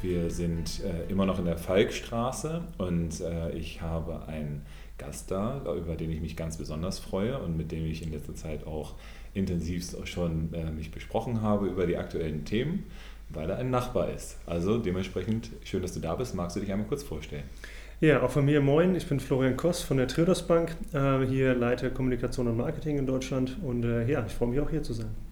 Wir sind äh, immer noch in der Falkstraße und äh, ich habe einen Gast da, über den ich mich ganz besonders freue und mit dem ich in letzter Zeit auch intensivst schon äh, mich besprochen habe über die aktuellen Themen, weil er ein Nachbar ist. Also dementsprechend schön, dass du da bist. Magst du dich einmal kurz vorstellen? Ja, auch von mir moin. Ich bin Florian Koss von der Triodos Bank, äh, hier Leiter Kommunikation und Marketing in Deutschland und äh, ja, ich freue mich auch hier zu sein.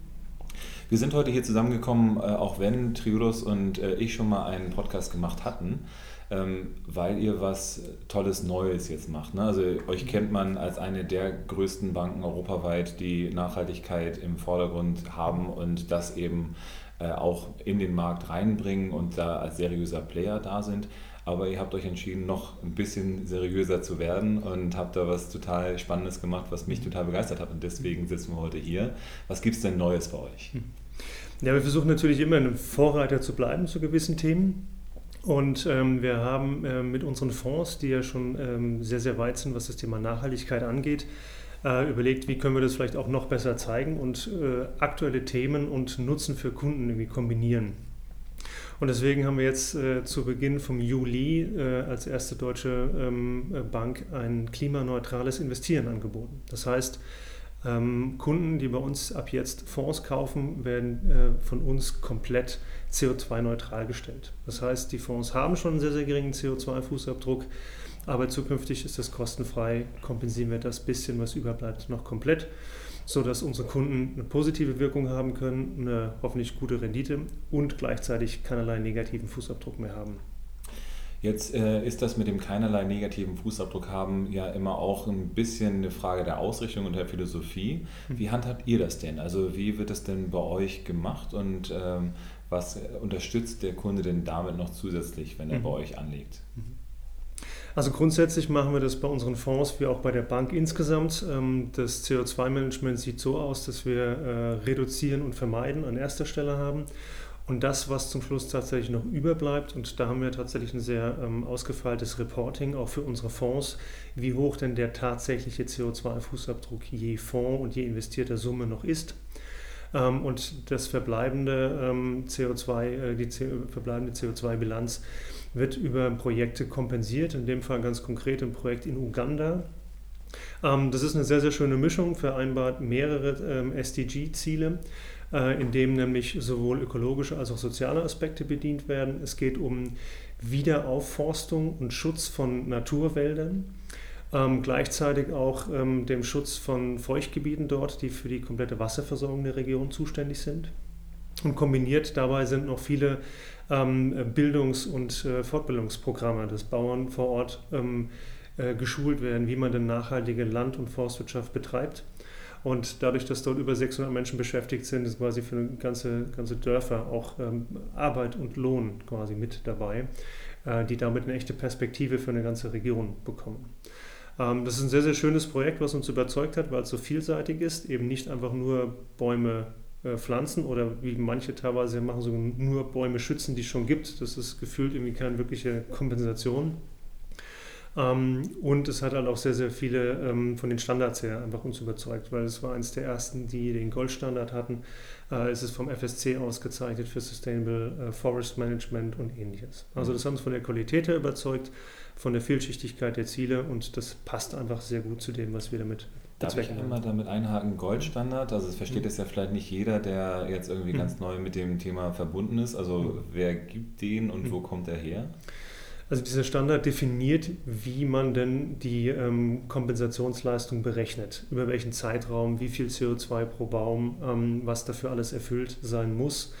Wir sind heute hier zusammengekommen, äh, auch wenn Triodos und äh, ich schon mal einen Podcast gemacht hatten, ähm, weil ihr was Tolles Neues jetzt macht. Ne? Also euch kennt man als eine der größten Banken europaweit, die Nachhaltigkeit im Vordergrund haben und das eben äh, auch in den Markt reinbringen und da als seriöser Player da sind aber ihr habt euch entschieden, noch ein bisschen seriöser zu werden und habt da was total Spannendes gemacht, was mich total begeistert hat und deswegen sitzen wir heute hier. Was gibt es denn Neues bei euch? Ja, wir versuchen natürlich immer ein Vorreiter zu bleiben zu gewissen Themen. Und ähm, wir haben äh, mit unseren Fonds, die ja schon ähm, sehr, sehr weit sind, was das Thema Nachhaltigkeit angeht, äh, überlegt, wie können wir das vielleicht auch noch besser zeigen und äh, aktuelle Themen und Nutzen für Kunden irgendwie kombinieren. Und deswegen haben wir jetzt äh, zu Beginn vom Juli äh, als erste deutsche ähm, äh, Bank ein klimaneutrales Investieren angeboten. Das heißt, Kunden, die bei uns ab jetzt Fonds kaufen, werden äh, von uns komplett CO2-neutral gestellt. Das heißt, die Fonds haben schon einen sehr, sehr geringen CO2-Fußabdruck, aber zukünftig ist das kostenfrei, kompensieren wir das bisschen, was überbleibt, noch komplett sodass unsere Kunden eine positive Wirkung haben können, eine hoffentlich gute Rendite und gleichzeitig keinerlei negativen Fußabdruck mehr haben. Jetzt äh, ist das mit dem keinerlei negativen Fußabdruck haben ja immer auch ein bisschen eine Frage der Ausrichtung und der Philosophie. Mhm. Wie handhabt ihr das denn? Also wie wird das denn bei euch gemacht und ähm, was unterstützt der Kunde denn damit noch zusätzlich, wenn er mhm. bei euch anlegt? Mhm. Also grundsätzlich machen wir das bei unseren Fonds wie auch bei der Bank insgesamt. Ähm, das CO2-Management sieht so aus, dass wir äh, reduzieren und vermeiden an erster Stelle haben. Und das, was zum Schluss tatsächlich noch überbleibt, und da haben wir tatsächlich ein sehr ähm, ausgefeiltes Reporting auch für unsere Fonds, wie hoch denn der tatsächliche CO2-Fußabdruck je Fonds und je investierter Summe noch ist. Ähm, und das verbleibende CO2, äh, die verbleibende CO2-Bilanz wird über Projekte kompensiert, in dem Fall ganz konkret ein Projekt in Uganda. Ähm, das ist eine sehr, sehr schöne Mischung, vereinbart mehrere ähm, SDG-Ziele, in dem nämlich sowohl ökologische als auch soziale Aspekte bedient werden. Es geht um Wiederaufforstung und Schutz von Naturwäldern. Ähm, gleichzeitig auch ähm, dem Schutz von Feuchtgebieten dort, die für die komplette Wasserversorgung der Region zuständig sind. Und kombiniert dabei sind noch viele ähm, Bildungs- und äh, Fortbildungsprogramme, dass Bauern vor Ort ähm, äh, geschult werden, wie man denn nachhaltige Land- und Forstwirtschaft betreibt. Und dadurch, dass dort über 600 Menschen beschäftigt sind, ist quasi für ganze, ganze Dörfer auch ähm, Arbeit und Lohn quasi mit dabei, äh, die damit eine echte Perspektive für eine ganze Region bekommen. Ähm, das ist ein sehr, sehr schönes Projekt, was uns überzeugt hat, weil es so vielseitig ist, eben nicht einfach nur Bäume äh, pflanzen oder wie manche teilweise machen, so nur Bäume schützen, die es schon gibt. Das ist gefühlt irgendwie keine wirkliche Kompensation. Ähm, und es hat halt auch sehr, sehr viele ähm, von den Standards her einfach uns überzeugt, weil es war eines der ersten, die den Goldstandard hatten. Äh, es ist vom FSC ausgezeichnet für Sustainable äh, Forest Management und ähnliches. Also das hat uns von der Qualität her überzeugt, von der Vielschichtigkeit der Ziele und das passt einfach sehr gut zu dem, was wir damit Darf ich einmal damit einhaken, Goldstandard? Also es versteht mhm. es ja vielleicht nicht jeder, der jetzt irgendwie mhm. ganz neu mit dem Thema verbunden ist. Also mhm. wer gibt den und mhm. wo kommt er her? Also dieser Standard definiert, wie man denn die ähm, Kompensationsleistung berechnet, über welchen Zeitraum, wie viel CO2 pro Baum, ähm, was dafür alles erfüllt sein muss.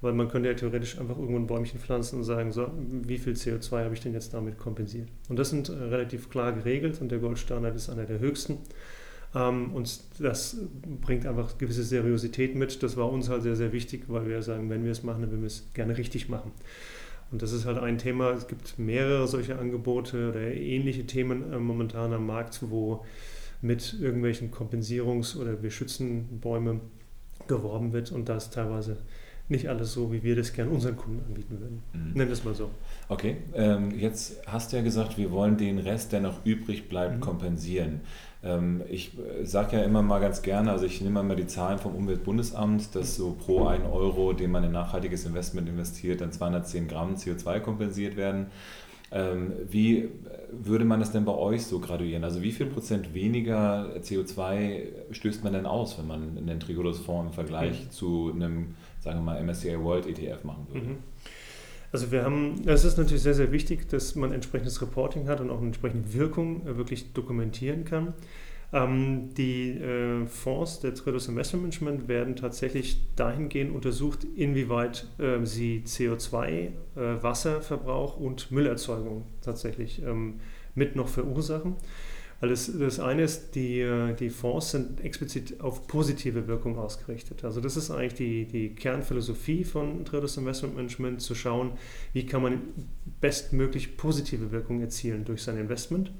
Weil man könnte ja theoretisch einfach irgendwo ein Bäumchen pflanzen und sagen, so, wie viel CO2 habe ich denn jetzt damit kompensiert? Und das sind äh, relativ klar geregelt und der Goldstandard ist einer der höchsten. Ähm, und das bringt einfach gewisse Seriosität mit. Das war uns halt sehr, sehr wichtig, weil wir sagen, wenn wir es machen, dann wollen wir es gerne richtig machen. Und das ist halt ein Thema. Es gibt mehrere solche Angebote oder ähnliche Themen äh, momentan am Markt, wo mit irgendwelchen Kompensierungs- oder wir schützen Bäume geworben wird und das teilweise nicht alles so, wie wir das gerne unseren Kunden anbieten würden. Mhm. Nennen wir es mal so. Okay, ähm, jetzt hast du ja gesagt, wir wollen den Rest, der noch übrig bleibt, mhm. kompensieren. Ähm, ich äh, sage ja immer mal ganz gerne, also ich nehme mal die Zahlen vom Umweltbundesamt, dass so pro 1 Euro, den man in nachhaltiges Investment investiert, dann 210 Gramm CO2 kompensiert werden. Ähm, wie würde man das denn bei euch so graduieren? Also wie viel Prozent weniger CO2 stößt man denn aus, wenn man einen Trigolus-Fonds im Vergleich mhm. zu einem, sagen wir mal, MSCI World ETF machen würde? Mhm. Also wir haben, es ist natürlich sehr, sehr wichtig, dass man entsprechendes Reporting hat und auch eine entsprechende Wirkung äh, wirklich dokumentieren kann. Ähm, die äh, Fonds der Traders Investment Management werden tatsächlich dahingehend untersucht, inwieweit äh, sie CO2, äh, Wasserverbrauch und Müllerzeugung tatsächlich ähm, mit noch verursachen. Weil das, das eine ist, die, die Fonds sind explizit auf positive Wirkung ausgerichtet. Also das ist eigentlich die, die Kernphilosophie von Traders Investment Management, zu schauen, wie kann man bestmöglich positive Wirkung erzielen durch sein Investment.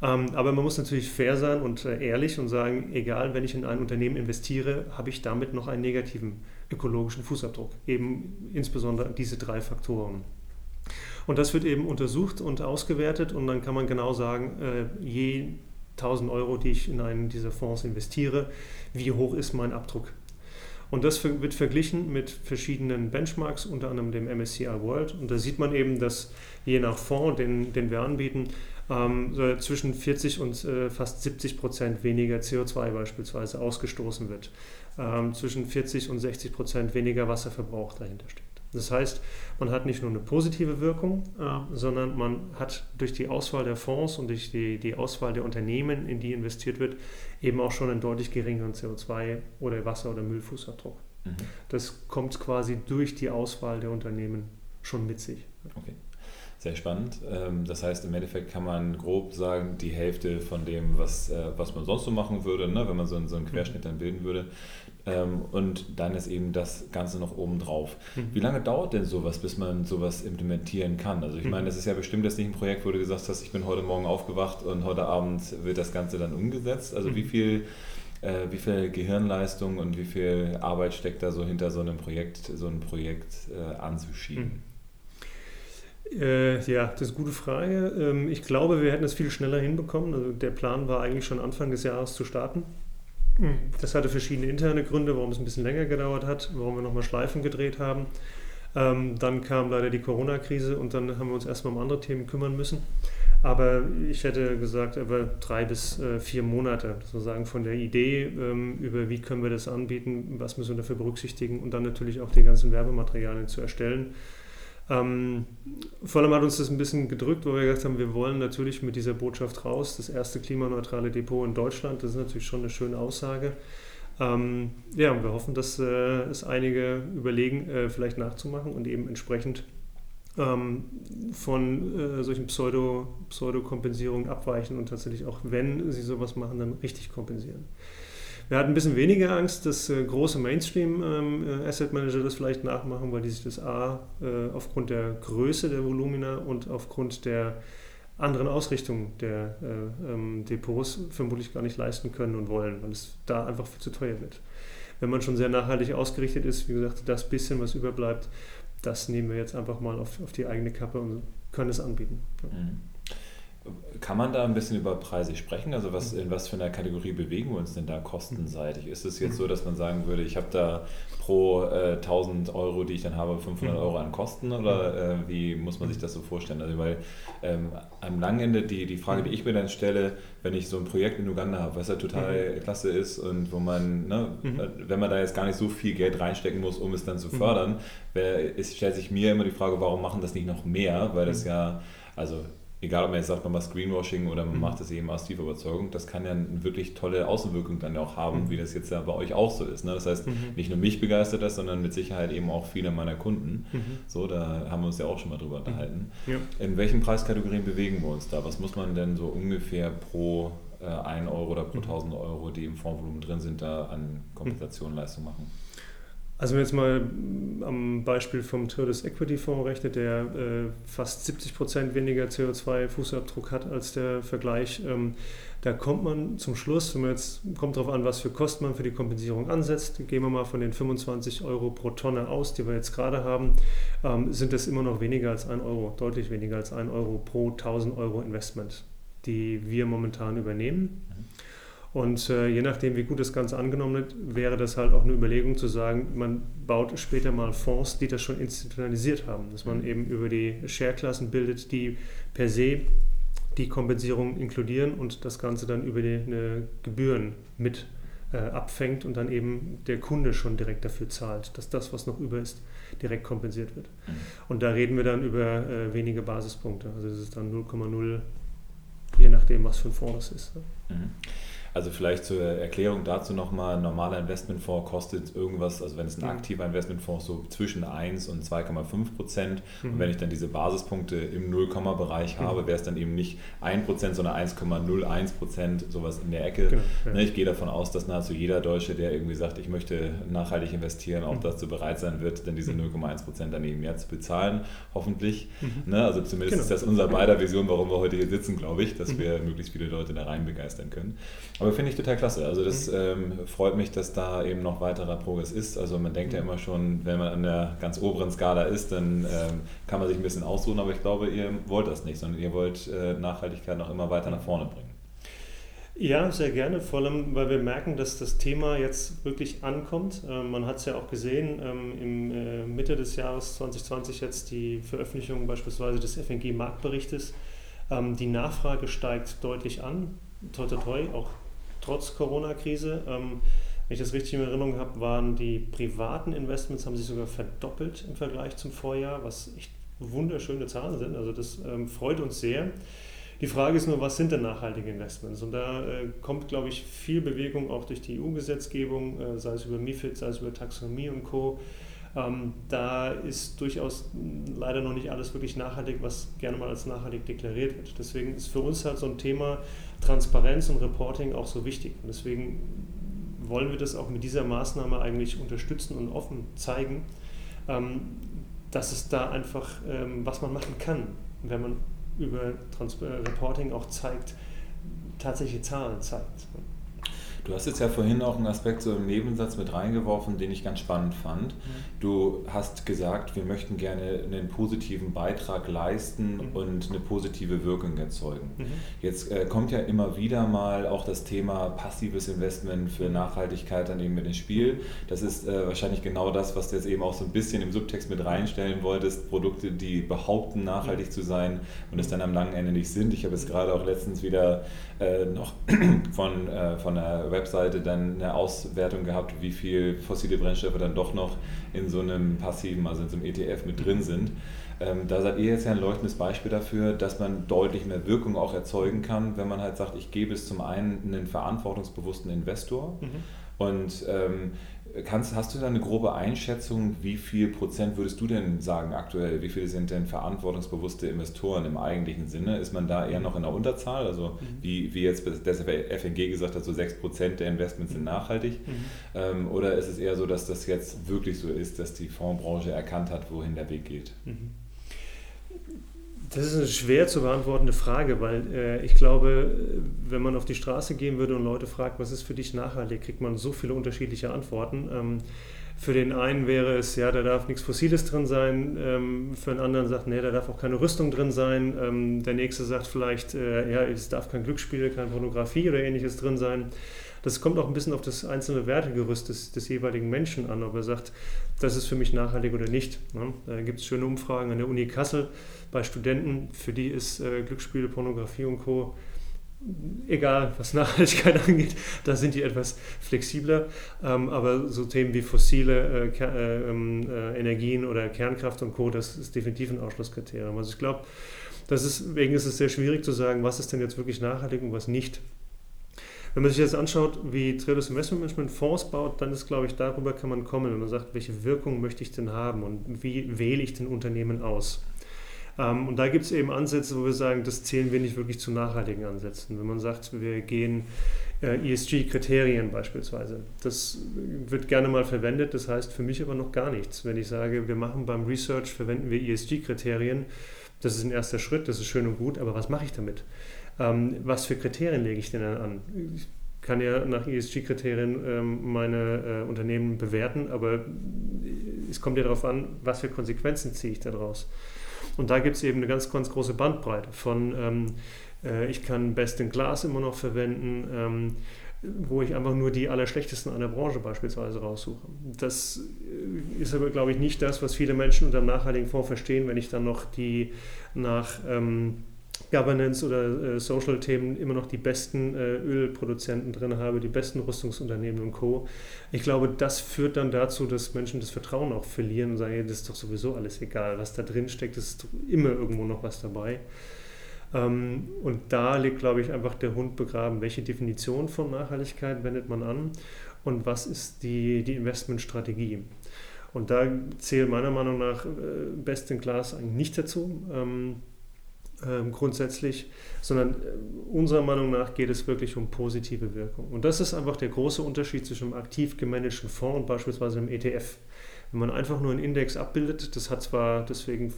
Ähm, aber man muss natürlich fair sein und äh, ehrlich und sagen, egal, wenn ich in ein Unternehmen investiere, habe ich damit noch einen negativen ökologischen Fußabdruck. Eben insbesondere diese drei Faktoren. Und das wird eben untersucht und ausgewertet und dann kann man genau sagen, äh, je 1000 Euro, die ich in einen dieser Fonds investiere, wie hoch ist mein Abdruck. Und das wird verglichen mit verschiedenen Benchmarks, unter anderem dem MSCI World. Und da sieht man eben, dass je nach Fonds, den, den wir anbieten, ähm, zwischen 40 und äh, fast 70 Prozent weniger CO2 beispielsweise ausgestoßen wird. Ähm, zwischen 40 und 60 Prozent weniger Wasserverbrauch dahinter steckt. Das heißt, man hat nicht nur eine positive Wirkung, äh, sondern man hat durch die Auswahl der Fonds und durch die, die Auswahl der Unternehmen, in die investiert wird, eben auch schon einen deutlich geringeren CO2- oder Wasser- oder Müllfußabdruck. Mhm. Das kommt quasi durch die Auswahl der Unternehmen schon mit sich. Okay. Sehr spannend. Ähm, das heißt, im Endeffekt kann man grob sagen, die Hälfte von dem, was, äh, was man sonst so machen würde, ne, wenn man so einen, so einen Querschnitt dann bilden würde. Ähm, und dann ist eben das Ganze noch oben drauf. Mhm. Wie lange dauert denn sowas, bis man sowas implementieren kann? Also ich meine, das ist ja bestimmt jetzt nicht ein Projekt, wo du gesagt hast, ich bin heute Morgen aufgewacht und heute Abend wird das Ganze dann umgesetzt. Also wie mhm. viel äh, wie viel Gehirnleistung und wie viel Arbeit steckt da so hinter so einem Projekt, so ein Projekt äh, anzuschieben? Mhm. Äh, ja, das ist eine gute Frage. Ähm, ich glaube, wir hätten es viel schneller hinbekommen. Also der Plan war eigentlich schon Anfang des Jahres zu starten. Mhm. Das hatte verschiedene interne Gründe, warum es ein bisschen länger gedauert hat, warum wir nochmal Schleifen gedreht haben. Ähm, dann kam leider die Corona-Krise und dann haben wir uns erstmal um andere Themen kümmern müssen. Aber ich hätte gesagt, über drei bis äh, vier Monate, sozusagen von der Idee ähm, über, wie können wir das anbieten, was müssen wir dafür berücksichtigen und dann natürlich auch die ganzen Werbematerialien zu erstellen ähm, vor allem hat uns das ein bisschen gedrückt, wo wir gesagt haben, wir wollen natürlich mit dieser Botschaft raus, das erste klimaneutrale Depot in Deutschland, das ist natürlich schon eine schöne Aussage. Ähm, ja, und wir hoffen, dass äh, es einige überlegen, äh, vielleicht nachzumachen und eben entsprechend ähm, von äh, solchen Pseudo, Pseudokompensierungen abweichen und tatsächlich auch, wenn sie sowas machen, dann richtig kompensieren. Wir hatten ein bisschen weniger Angst, dass äh, große Mainstream-Asset ähm, äh, das vielleicht nachmachen, weil die sich das A äh, aufgrund der Größe der Volumina und aufgrund der anderen Ausrichtung der äh, ähm, Depots vermutlich gar nicht leisten können und wollen, weil es da einfach viel zu teuer wird. Wenn man schon sehr nachhaltig ausgerichtet ist, wie gesagt, das bisschen, was überbleibt, das nehmen wir jetzt einfach mal auf, auf die eigene Kappe und können es anbieten. Ja. Mhm. Kann man da ein bisschen über Preise sprechen? Also was, in was für einer Kategorie bewegen wir uns denn da kostenseitig? Ist es jetzt so, dass man sagen würde, ich habe da pro äh, 1000 Euro, die ich dann habe, 500 mhm. Euro an Kosten oder äh, wie muss man sich das so vorstellen? Also weil ähm, am langen Ende die, die Frage, die ich mir dann stelle, wenn ich so ein Projekt in Uganda habe, was ja total mhm. klasse ist und wo man, ne, mhm. Äh, wenn man da jetzt gar nicht so viel Geld reinstecken muss, um es dann zu mhm. fördern, wär, es stellt sich mir immer die Frage, warum machen das nicht noch mehr? Weil das mhm. ja, also egal ob man jetzt sagt, man macht Greenwashing oder man mhm. macht das eben aus tiefer Überzeugung, das kann ja eine wirklich tolle Außenwirkung dann auch haben, mhm. wie das jetzt ja bei euch auch so ist. Ne? Das heißt, mhm. nicht nur mich begeistert das, sondern mit Sicherheit eben auch viele meiner Kunden. Mhm. So, da haben wir uns ja auch schon mal drüber unterhalten. Ja. In welchen Preiskategorien bewegen wir uns da? Was muss man denn so ungefähr pro äh, 1 Euro oder pro 1000 mhm. Euro, die im Fondsvolumen drin sind, da an Kompensationsleistung machen? Also wenn wir jetzt mal am Beispiel vom Turdis Equity Fonds rechnet, der äh, fast 70 Prozent weniger CO2-Fußabdruck hat als der Vergleich, ähm, da kommt man zum Schluss, wenn man jetzt, kommt darauf an, was für Kosten man für die Kompensierung ansetzt, gehen wir mal von den 25 Euro pro Tonne aus, die wir jetzt gerade haben, ähm, sind das immer noch weniger als 1 Euro, deutlich weniger als 1 Euro pro 1000 Euro Investment. die wir momentan übernehmen. Mhm. Und äh, je nachdem, wie gut das Ganze angenommen wird, wäre das halt auch eine Überlegung zu sagen, man baut später mal Fonds, die das schon institutionalisiert haben. Dass man eben über die Share-Klassen bildet, die per se die Kompensierung inkludieren und das Ganze dann über die Gebühren mit äh, abfängt und dann eben der Kunde schon direkt dafür zahlt, dass das, was noch über ist, direkt kompensiert wird. Mhm. Und da reden wir dann über äh, wenige Basispunkte. Also das ist dann 0,0, je nachdem, was für ein Fonds das ist. Mhm. Also vielleicht zur Erklärung dazu nochmal, ein normaler Investmentfonds kostet irgendwas, also wenn es ein mhm. aktiver Investmentfonds so zwischen 1 und 2,5 Prozent. Mhm. Und wenn ich dann diese Basispunkte im 0-Bereich mhm. habe, wäre es dann eben nicht 1 Prozent, sondern 1,01 Prozent, sowas in der Ecke. Genau, ja. Ne, ich gehe davon aus, dass nahezu jeder Deutsche, der irgendwie sagt, ich möchte nachhaltig investieren, auch mhm. dazu bereit sein wird, dann diese 0,1 mhm. Prozent dann eben mehr zu bezahlen, hoffentlich. Mhm. Ne? Also zumindest genau. ist das unser beider Vision, warum wir heute hier sitzen, glaube ich, dass wir möglichst viele Leute da rein begeistern können. Aber finde ich total klasse. Also das mhm. ähm, freut mich, dass da eben noch weiterer Progress ist. Also man denkt ja mhm. immer schon, wenn man an der ganz oberen Skala ist, dann ähm, kann man sich ein bisschen ausruhen, aber ich glaube, ihr wollt das nicht, sondern ihr wollt äh, Nachhaltigkeit noch immer weiter nach vorne bringen. Ja, sehr gerne, vor allem, weil wir merken, dass das Thema jetzt wirklich ankommt. Ähm, man hat es ja auch gesehen, ähm, im äh, Mitte des Jahres 2020 jetzt die Veröffentlichung beispielsweise des FNG-Marktberichtes. Ähm, die Nachfrage steigt deutlich an, toi toi toi, auch trotz Corona-Krise. Ähm, wenn ich das richtig in Erinnerung habe, waren die privaten Investments haben sich sogar verdoppelt im Vergleich zum Vorjahr, was echt wunderschöne Zahlen sind. Also das ähm, freut uns sehr. Die Frage ist nur, was sind denn nachhaltige Investments? Und da äh, kommt, glaube ich, viel Bewegung auch durch die EU-Gesetzgebung, äh, sei es über MIFID, sei es über Taxonomie und Co. Ähm, da ist durchaus leider noch nicht alles wirklich nachhaltig, was gerne mal als nachhaltig deklariert wird. Deswegen ist für uns halt so ein Thema Transparenz und Reporting auch so wichtig. Und deswegen wollen wir das auch mit dieser Maßnahme eigentlich unterstützen und offen zeigen, ähm, dass es da einfach, ähm, was man machen kann, wenn man über Trans Reporting auch zeigt, tatsächliche Zahlen zeigt. Du hast jetzt ja vorhin auch einen Aspekt so im Nebensatz mit reingeworfen, den ich ganz spannend fand. Mhm. Du hast gesagt, wir möchten gerne einen positiven Beitrag leisten mhm. und eine positive Wirkung erzeugen. Mhm. Jetzt äh, kommt ja immer wieder mal auch das Thema passives Investment für Nachhaltigkeit dann eben mit ins Spiel. Das ist äh, wahrscheinlich genau das, was du jetzt eben auch so ein bisschen im Subtext mit reinstellen wolltest. Produkte, die behaupten, nachhaltig mhm. zu sein und es dann am langen Ende nicht sind. Ich habe jetzt gerade auch letztens wieder äh, noch von, äh, von der Webseite dann eine Auswertung gehabt, wie viel fossile Brennstoffe dann doch noch in so einem passiven, also in so einem ETF mit drin sind. Ähm, da seid ihr jetzt ja ein leuchtendes Beispiel dafür, dass man deutlich mehr Wirkung auch erzeugen kann, wenn man halt sagt, ich gebe es zum einen einen verantwortungsbewussten Investor mhm. und ähm, Kannst, hast du da eine grobe Einschätzung, wie viel Prozent würdest du denn sagen aktuell, wie viele sind denn verantwortungsbewusste Investoren im eigentlichen Sinne? Ist man da eher noch in der Unterzahl? Also mhm. wie, wie jetzt das FNG gesagt hat, so 6 Prozent der Investments sind nachhaltig? Mhm. Ähm, oder ist es eher so, dass das jetzt wirklich so ist, dass die Fondsbranche erkannt hat, wohin der Weg geht? Mhm. Das ist eine schwer zu beantwortende Frage, weil äh, ich glaube, wenn man auf die Straße gehen würde und Leute fragt, was ist für dich nachhaltig, kriegt man so viele unterschiedliche Antworten. Ähm, für den einen wäre es, ja, da darf nichts Fossiles drin sein. Ähm, für den anderen sagt, nee, da darf auch keine Rüstung drin sein. Ähm, der nächste sagt vielleicht, äh, ja, es darf kein Glücksspiel, keine Pornografie oder ähnliches drin sein. Das kommt auch ein bisschen auf das einzelne Wertegerüst des, des jeweiligen Menschen an, ob er sagt, das ist für mich nachhaltig oder nicht. Ne? Da gibt es schöne Umfragen an der Uni Kassel bei Studenten, für die ist äh, Glücksspiele, Pornografie und Co. Egal, was Nachhaltigkeit angeht, da sind die etwas flexibler. Ähm, aber so Themen wie fossile äh, äh, ähm, äh, Energien oder Kernkraft und Co., das ist definitiv ein Ausschlusskriterium. Also ich glaube, deswegen ist es sehr schwierig zu sagen, was ist denn jetzt wirklich nachhaltig und was nicht. Wenn man sich jetzt anschaut, wie Triodos Investment Management Fonds baut, dann ist, glaube ich, darüber kann man kommen, wenn man sagt, welche Wirkung möchte ich denn haben und wie wähle ich den Unternehmen aus. Ähm, und da gibt es eben Ansätze, wo wir sagen, das zählen wir nicht wirklich zu nachhaltigen Ansätzen. Wenn man sagt, wir gehen äh, ESG-Kriterien beispielsweise, das wird gerne mal verwendet, das heißt für mich aber noch gar nichts. Wenn ich sage, wir machen beim Research, verwenden wir ESG-Kriterien, das ist ein erster Schritt, das ist schön und gut, aber was mache ich damit? Ähm, was für Kriterien lege ich denn dann an? Ich kann ja nach ESG-Kriterien ähm, meine äh, Unternehmen bewerten, aber es kommt ja darauf an, was für Konsequenzen ziehe ich daraus. Und da gibt es eben eine ganz, ganz große Bandbreite von, ähm, äh, ich kann Best in Class immer noch verwenden, ähm, wo ich einfach nur die Allerschlechtesten einer Branche beispielsweise raussuche. Das äh, ist aber, glaube ich, nicht das, was viele Menschen unter dem nachhaltigen Fonds verstehen, wenn ich dann noch die nach ähm, Governance oder äh, Social-Themen immer noch die besten äh, Ölproduzenten drin habe, die besten Rüstungsunternehmen und Co. Ich glaube, das führt dann dazu, dass Menschen das Vertrauen auch verlieren und sagen, hey, das ist doch sowieso alles egal, was da drin steckt, ist immer irgendwo noch was dabei. Ähm, und da liegt, glaube ich, einfach der Hund begraben. Welche Definition von Nachhaltigkeit wendet man an und was ist die, die Investmentstrategie? Und da zählt meiner Meinung nach äh, Best in Class eigentlich nicht dazu. Ähm, ähm, grundsätzlich, sondern äh, unserer Meinung nach geht es wirklich um positive Wirkung. Und das ist einfach der große Unterschied zwischen einem aktiv gemanagten Fonds und beispielsweise einem ETF. Wenn man einfach nur einen Index abbildet, das hat zwar, deswegen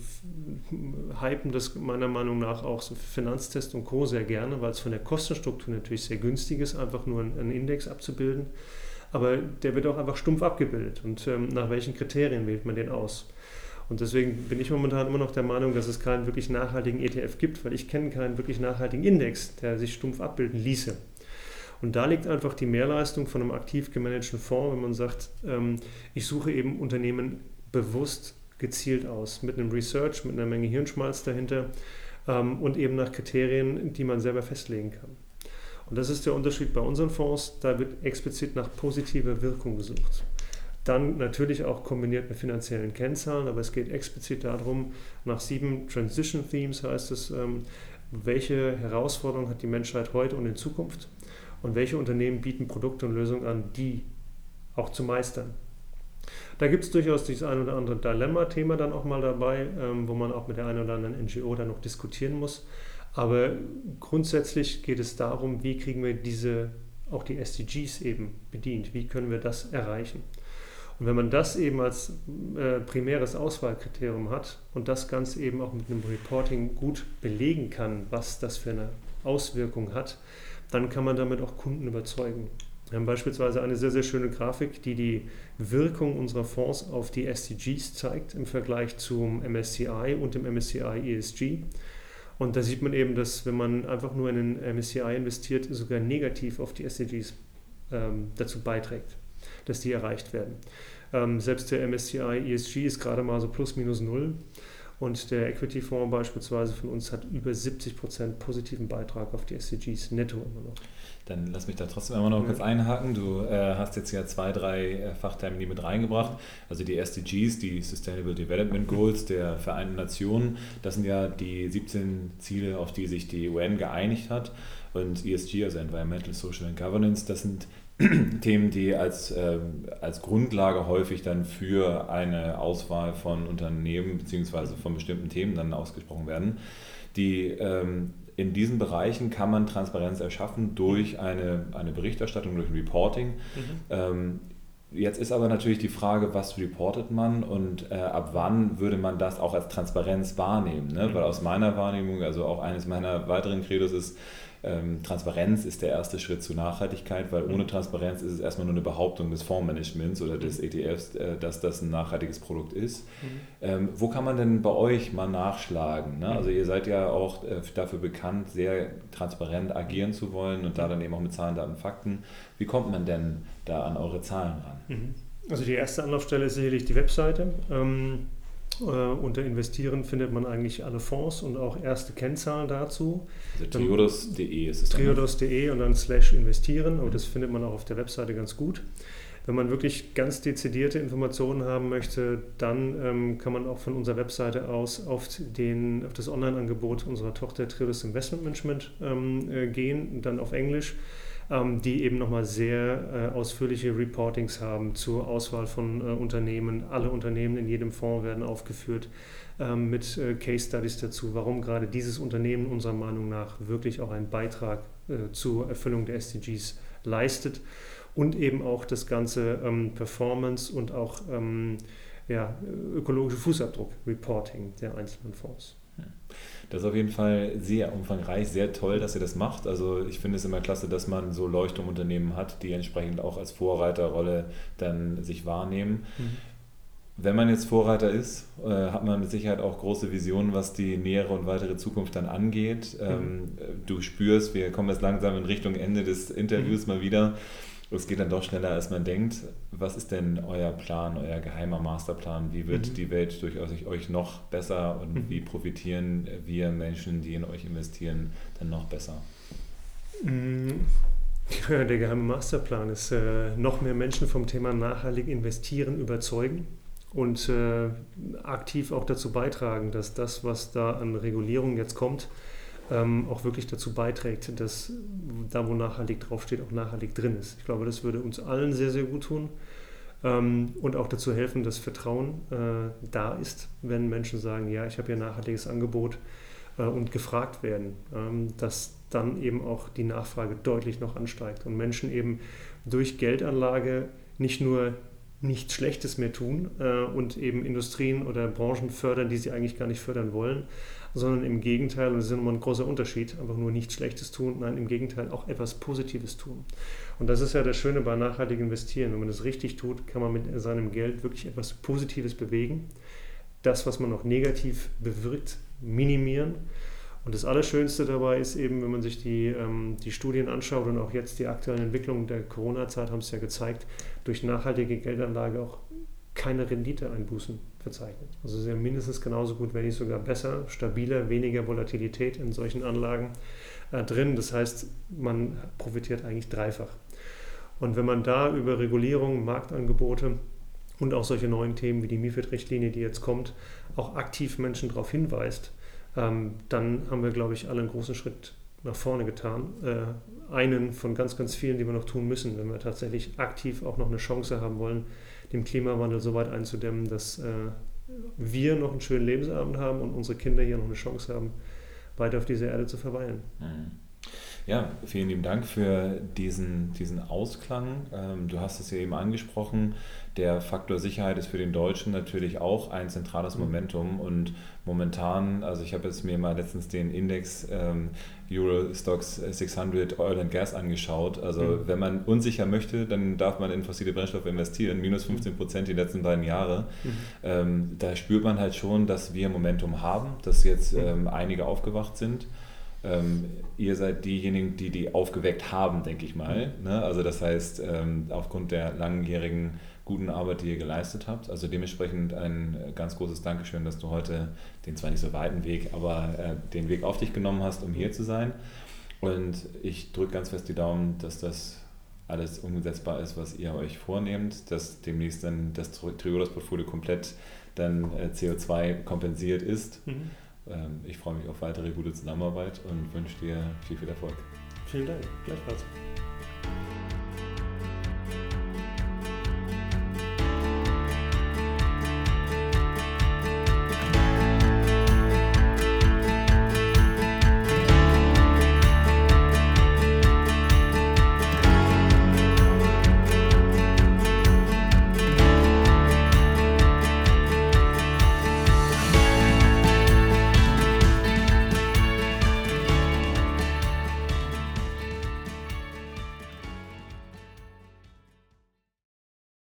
hypen das meiner Meinung nach auch so Finanztest und Co. sehr gerne, weil es von der Kostenstruktur natürlich sehr günstig ist, einfach nur einen Index abzubilden. Aber der wird auch einfach stumpf abgebildet. Und ähm, nach welchen Kriterien wählt man den aus? Und deswegen bin ich momentan immer noch der Meinung, dass es keinen wirklich nachhaltigen ETF gibt, weil ich kenne keinen wirklich nachhaltigen Index, der sich stumpf abbilden ließe. Und da liegt einfach die Mehrleistung von einem aktiv gemanagten Fonds, wenn man sagt, ähm, ich suche eben Unternehmen bewusst gezielt aus, mit einem Research, mit einer Menge Hirnschmalz dahinter ähm, und eben nach Kriterien, die man selber festlegen kann. Und das ist der Unterschied bei unseren Fonds, da wird explizit nach positiver Wirkung gesucht. Dann natürlich auch kombiniert mit finanziellen Kennzahlen, aber es geht explizit darum, nach sieben Transition Themes heißt es, ähm, welche Herausforderungen hat die Menschheit heute und in Zukunft und welche Unternehmen bieten Produkte und Lösungen an, die auch zu meistern. Da gibt es durchaus dieses ein oder andere Dilemma-Thema dann auch mal dabei, ähm, wo man auch mit der einen oder anderen NGO dann noch diskutieren muss. Aber grundsätzlich geht es darum, wie kriegen wir diese, auch die SDGs eben bedient, wie können wir das erreichen. Und wenn man das eben als äh, primäres Auswahlkriterium hat und das Ganze eben auch mit einem Reporting gut belegen kann, was das für eine Auswirkung hat, dann kann man damit auch Kunden überzeugen. Wir haben beispielsweise eine sehr, sehr schöne Grafik, die die Wirkung unserer Fonds auf die SDGs zeigt im Vergleich zum MSCI und dem MSCI ESG. Und da sieht man eben, dass wenn man einfach nur in den MSCI investiert, sogar negativ auf die SDGs ähm, dazu beiträgt, dass die erreicht werden. Ähm, selbst der MSCI ESG ist gerade mal so plus minus null. Und der Equity-Fonds beispielsweise von uns hat über 70 Prozent positiven Beitrag auf die SDGs netto immer noch. Dann lass mich da trotzdem immer noch ja. kurz einhaken. Du äh, hast jetzt ja zwei, drei äh, Fachtermini mit reingebracht. Also die SDGs, die Sustainable Development Goals der Vereinten Nationen, das sind ja die 17 Ziele, auf die sich die UN geeinigt hat. Und ESG, also Environmental, Social and Governance, das sind Themen, die als, äh, als Grundlage häufig dann für eine Auswahl von Unternehmen bzw. von bestimmten Themen dann ausgesprochen werden. Die, ähm, in diesen Bereichen kann man Transparenz erschaffen durch eine, eine Berichterstattung, durch ein Reporting. Mhm. Ähm, Jetzt ist aber natürlich die Frage, was reportet man und äh, ab wann würde man das auch als Transparenz wahrnehmen? Ne? Mhm. Weil aus meiner Wahrnehmung, also auch eines meiner weiteren Credos ist, ähm, Transparenz ist der erste Schritt zur Nachhaltigkeit, weil ohne mhm. Transparenz ist es erstmal nur eine Behauptung des Fondsmanagements oder des mhm. ETFs, äh, dass das ein nachhaltiges Produkt ist. Mhm. Ähm, wo kann man denn bei euch mal nachschlagen? Ne? Also ihr seid ja auch äh, dafür bekannt, sehr transparent agieren zu wollen und da dann eben auch mit Zahlen, Daten, Fakten. Wie kommt man denn da an eure Zahlen ran? Also die erste Anlaufstelle ist sicherlich die Webseite. Ähm äh, unter Investieren findet man eigentlich alle Fonds und auch erste Kennzahlen dazu. Also triodos.de ist es. Ne? Triodos.de und dann slash investieren, aber das findet man auch auf der Webseite ganz gut. Wenn man wirklich ganz dezidierte Informationen haben möchte, dann ähm, kann man auch von unserer Webseite aus auf, den, auf das Online-Angebot unserer Tochter Triodos Investment Management ähm, äh, gehen, dann auf Englisch die eben nochmal sehr äh, ausführliche Reportings haben zur Auswahl von äh, Unternehmen. Alle Unternehmen in jedem Fonds werden aufgeführt ähm, mit äh, Case Studies dazu, warum gerade dieses Unternehmen unserer Meinung nach wirklich auch einen Beitrag zur Erfüllung der SDGs leistet und eben auch das ganze ähm, Performance und auch ja, ökologische Fußabdruck-Reporting der einzelnen Fonds. Das ist auf jeden Fall sehr umfangreich, sehr toll, dass ihr das macht. Also ich finde es immer klasse, dass man so Leuchtturmunternehmen hat, die entsprechend auch als Vorreiterrolle dann sich wahrnehmen. Mhm. wenn man jetzt Vorreiter ist, äh, hat man mit Sicherheit auch große Visionen, was die nähere und weitere Zukunft dann angeht. Mhm. Ähm, du spürst, wir kommen jetzt langsam in Richtung Ende des Interviews mhm. mal wieder. Es geht dann doch schneller, als man denkt. Was ist denn euer Plan, euer geheimer Masterplan? Wie wird mhm. die Welt durch euch noch besser und mhm. wie profitieren wir Menschen, die in euch investieren, dann noch besser? Mhm. Der geheime Masterplan ist, äh, noch mehr Menschen vom Thema nachhaltig investieren überzeugen und äh, aktiv auch dazu beitragen, dass das, was da an Regulierung jetzt kommt, ähm, auch wirklich dazu beiträgt, dass da, wo nachhaltig draufsteht, auch nachhaltig drin ist. Ich glaube, das würde uns allen sehr, sehr gut tun ähm, und auch dazu helfen, dass Vertrauen äh, da ist, wenn Menschen sagen, ja, ich habe hier nachhaltiges Angebot äh, und gefragt werden, ähm, dass dann eben auch die Nachfrage deutlich noch ansteigt und Menschen eben durch Geldanlage nicht nur nichts Schlechtes mehr tun äh, und eben Industrien oder Branchen fördern, die sie eigentlich gar nicht fördern wollen, sondern im Gegenteil, und das ist nochmal ein großer Unterschied, einfach nur nichts Schlechtes tun, nein, im Gegenteil auch etwas Positives tun. Und das ist ja das Schöne bei nachhaltig investieren. Wenn man das richtig tut, kann man mit seinem Geld wirklich etwas Positives bewegen. Das, was man noch negativ bewirkt, minimieren und das Allerschönste dabei ist eben, wenn man sich die, ähm, die Studien anschaut und auch jetzt die aktuellen Entwicklungen der Corona-Zeit haben es ja gezeigt, durch nachhaltige Geldanlage auch keine Renditeeinbußen verzeichnet. Also ja mindestens genauso gut, wenn nicht sogar besser, stabiler, weniger Volatilität in solchen Anlagen äh, drin. Das heißt, man profitiert eigentlich dreifach. Und wenn man da über Regulierung, Marktangebote und auch solche neuen Themen wie die MIFID-Richtlinie, die jetzt kommt, auch aktiv Menschen darauf hinweist, ähm, dann haben wir, glaube ich, alle einen großen Schritt nach vorne getan. Äh, einen von ganz, ganz vielen, die wir noch tun müssen, wenn wir tatsächlich aktiv auch noch eine Chance haben wollen, dem Klimawandel so weit einzudämmen, dass äh, wir noch einen schönen Lebensabend haben und unsere Kinder hier noch eine Chance haben, weiter auf dieser Erde zu verweilen. Mhm. Ja, vielen lieben Dank für diesen, diesen Ausklang. Ähm, du hast es ja eben angesprochen, der Faktor Sicherheit ist für den Deutschen natürlich auch ein zentrales mhm. Momentum und momentan, also ich habe jetzt mir mal letztens den Index ähm, Eurostox 600 Oil and Gas angeschaut. Also mhm. wenn man unsicher möchte, dann darf man in fossile Brennstoffe investieren, minus 15 Prozent die letzten beiden Jahre. Mhm. Ähm, da spürt man halt schon, dass wir Momentum haben, dass jetzt mhm. ähm, einige aufgewacht sind. Ähm, ihr seid diejenigen, die die aufgeweckt haben, denke ich mal. Mhm. Ne? Also das heißt, ähm, aufgrund der langjährigen guten Arbeit, die ihr geleistet habt. Also dementsprechend ein äh, ganz großes Dankeschön, dass du heute den zwar nicht so weiten Weg, aber äh, den Weg auf dich genommen hast, um hier zu sein. Und ich drücke ganz fest die Daumen, dass das alles umsetzbar ist, was ihr euch vornehmt, dass demnächst dann das Triodos-Portfolio komplett dann äh, CO2 kompensiert ist. Mhm. Ähm, ich freue mich auf weitere gute Zusammenarbeit und wünsche dir viel, viel Erfolg. Vielen Dank. Gleichfalls.